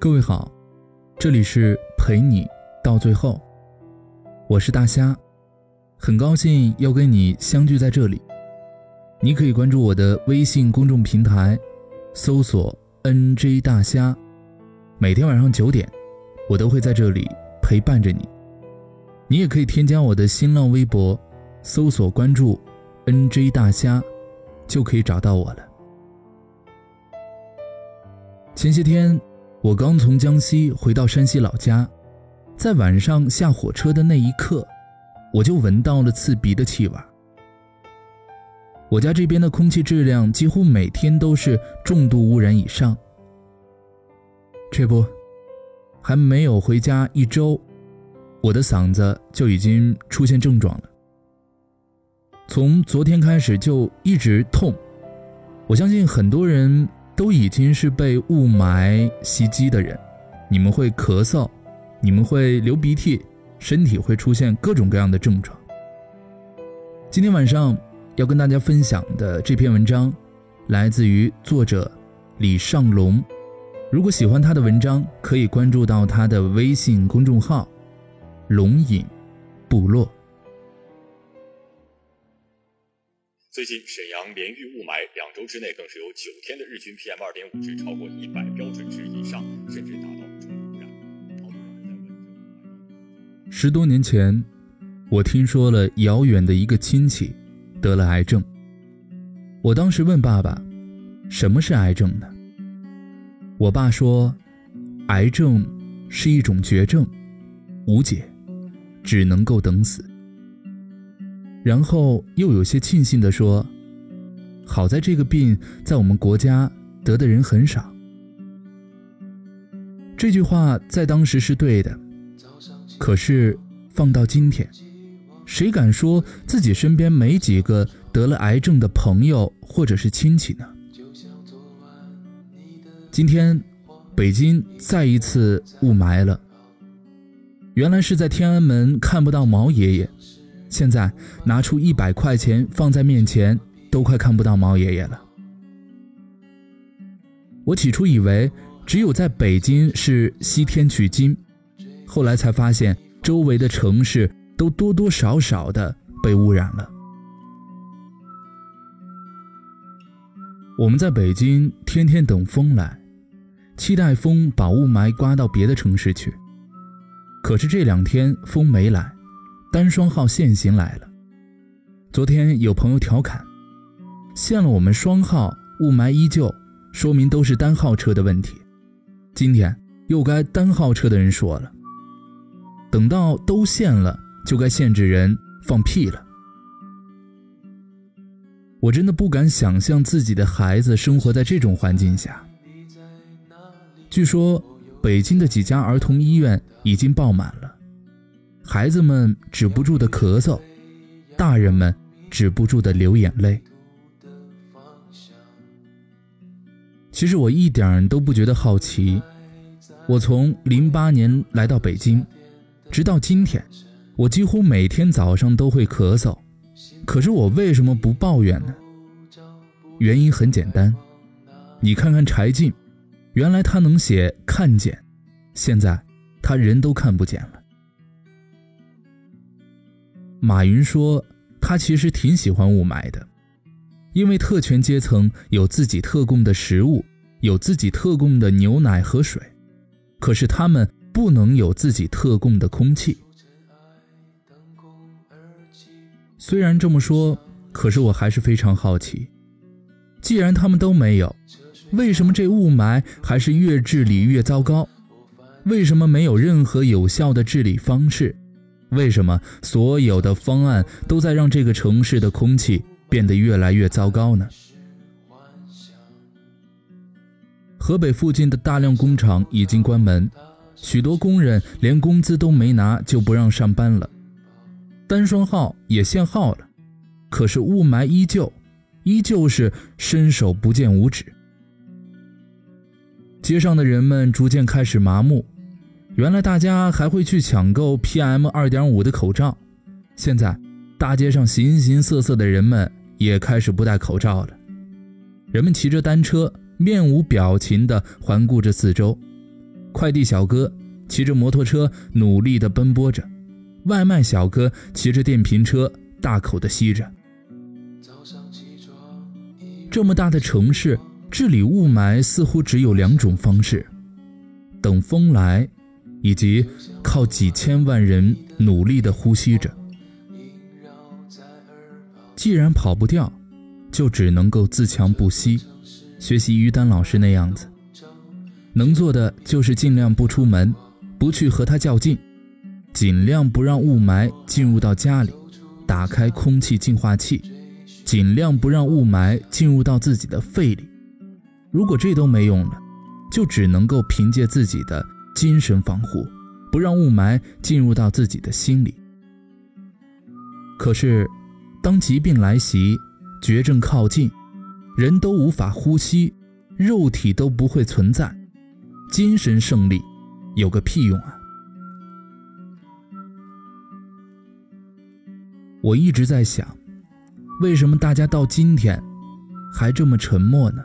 各位好，这里是陪你到最后，我是大虾，很高兴又跟你相聚在这里。你可以关注我的微信公众平台，搜索 “nj 大虾”，每天晚上九点，我都会在这里陪伴着你。你也可以添加我的新浪微博，搜索关注 “nj 大虾”，就可以找到我了。前些天。我刚从江西回到山西老家，在晚上下火车的那一刻，我就闻到了刺鼻的气味。我家这边的空气质量几乎每天都是重度污染以上。这不，还没有回家一周，我的嗓子就已经出现症状了。从昨天开始就一直痛，我相信很多人。都已经是被雾霾袭击的人，你们会咳嗽，你们会流鼻涕，身体会出现各种各样的症状。今天晚上要跟大家分享的这篇文章，来自于作者李尚龙。如果喜欢他的文章，可以关注到他的微信公众号“龙影部落”。最近，沈阳连遇雾霾，两周之内更是有九天的日均 PM 二点五值超过一百标准值以上，甚至达到重污染。十多年前，我听说了遥远的一个亲戚得了癌症。我当时问爸爸：“什么是癌症呢？”我爸说：“癌症是一种绝症，无解，只能够等死。”然后又有些庆幸地说：“好在这个病在我们国家得的人很少。”这句话在当时是对的，可是放到今天，谁敢说自己身边没几个得了癌症的朋友或者是亲戚呢？今天，北京再一次雾霾了。原来是在天安门看不到毛爷爷。现在拿出一百块钱放在面前，都快看不到毛爷爷了。我起初以为只有在北京是西天取经，后来才发现周围的城市都多多少少的被污染了。我们在北京天天等风来，期待风把雾霾刮到别的城市去，可是这两天风没来。单双号限行来了。昨天有朋友调侃，限了我们双号，雾霾依旧，说明都是单号车的问题。今天又该单号车的人说了，等到都限了，就该限制人放屁了。我真的不敢想象自己的孩子生活在这种环境下。据说北京的几家儿童医院已经爆满了。孩子们止不住的咳嗽，大人们止不住的流眼泪。其实我一点都不觉得好奇。我从零八年来到北京，直到今天，我几乎每天早上都会咳嗽。可是我为什么不抱怨呢？原因很简单，你看看柴静，原来他能写看见，现在他人都看不见了。马云说：“他其实挺喜欢雾霾的，因为特权阶层有自己特供的食物，有自己特供的牛奶和水，可是他们不能有自己特供的空气。虽然这么说，可是我还是非常好奇，既然他们都没有，为什么这雾霾还是越治理越糟糕？为什么没有任何有效的治理方式？”为什么所有的方案都在让这个城市的空气变得越来越糟糕呢？河北附近的大量工厂已经关门，许多工人连工资都没拿就不让上班了。单双号也限号了，可是雾霾依旧，依旧是伸手不见五指。街上的人们逐渐开始麻木。原来大家还会去抢购 PM 二点五的口罩，现在大街上形形色色的人们也开始不戴口罩了。人们骑着单车，面无表情地环顾着四周，快递小哥骑着摩托车努力地奔波着，外卖小哥骑着电瓶车大口地吸着。这么大的城市，治理雾霾似乎只有两种方式：等风来，以及靠几千万人努力的呼吸着。既然跑不掉，就只能够自强不息，学习于丹老师那样子。能做的就是尽量不出门，不去和他较劲，尽量不让雾霾进入到家里，打开空气净化器，尽量不让雾霾进入到自己的肺里。如果这都没用了，就只能够凭借自己的精神防护，不让雾霾进入到自己的心里。可是，当疾病来袭，绝症靠近，人都无法呼吸，肉体都不会存在。精神胜利有个屁用啊！我一直在想，为什么大家到今天还这么沉默呢？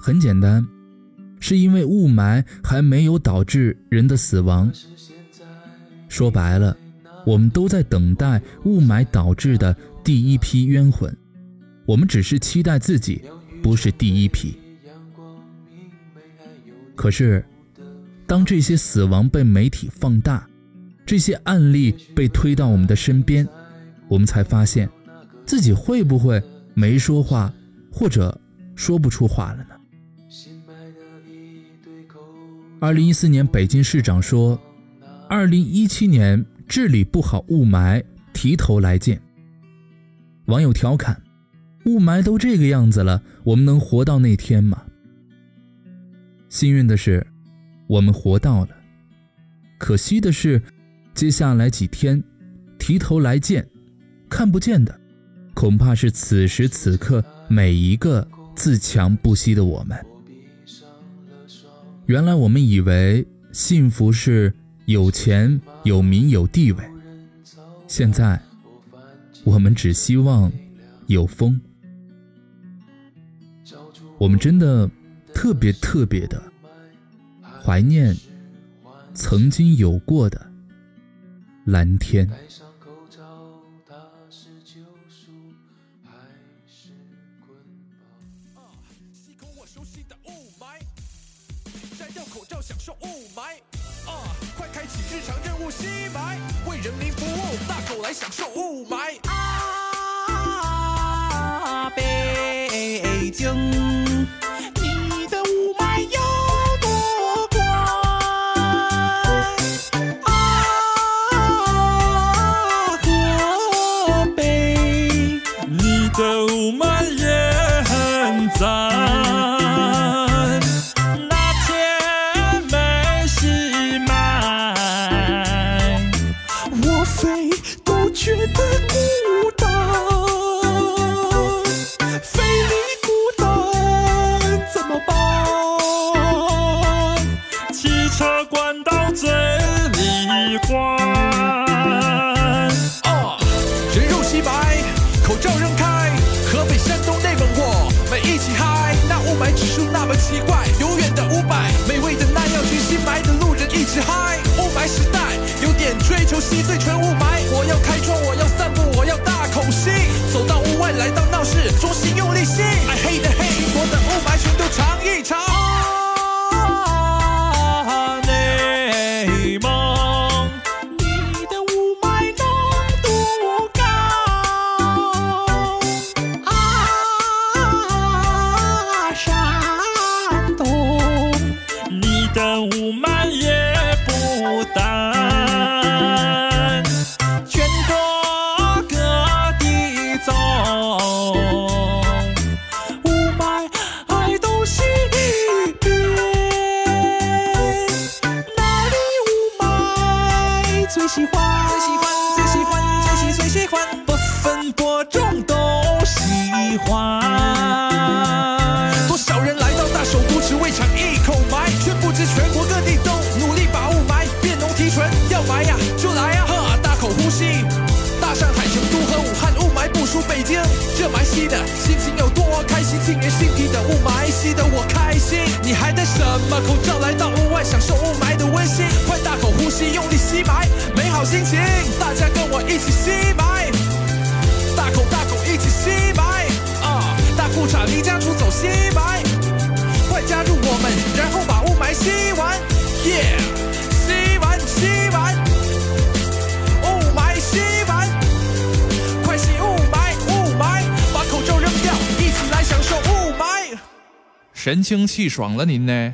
很简单，是因为雾霾还没有导致人的死亡。说白了，我们都在等待雾霾导致的第一批冤魂，我们只是期待自己不是第一批。可是，当这些死亡被媒体放大，这些案例被推到我们的身边，我们才发现，自己会不会没说话，或者说不出话了呢？二零一四年，北京市长说，二零一七年治理不好雾霾，提头来见。网友调侃：雾霾都这个样子了，我们能活到那天吗？幸运的是，我们活到了；可惜的是，接下来几天，提头来见，看不见的，恐怕是此时此刻每一个自强不息的我们。原来我们以为幸福是有钱、有名、有地位，现在，我们只希望有风。我们真的。特别特别的怀念曾经有过的蓝天。享受雾霾。车关到嘴里关。哦，人肉洗白，口罩扔开。河北、山东、内蒙，我们一起嗨。那雾霾指数那么奇怪，永远的五百。美味的那药去，新买的路人一直嗨。雾霾时代，有点追求稀碎，全雾霾。我要开窗，我要散步，我要大口吸。走到屋外，来到闹市，中心用力吸。I hate the hate，我的雾霾全都尝一尝。喜欢，最喜欢，最喜欢，最喜最喜欢，不分伯仲都喜欢。多少人来到大首都，只为抢一口霾，却不知全国各地都努力把雾霾变浓提纯。要霾呀就来呀，哈！大口呼吸，大上海、成都和武汉雾霾不输北京。吸的心情有多开心，沁人心脾的雾霾吸得我开心。你还戴什么口罩来到屋外享受雾霾的温馨？快大口呼吸，用力吸霾，美好心情。大家跟我一起吸霾，大口大口一起吸霾神清气爽了您呢。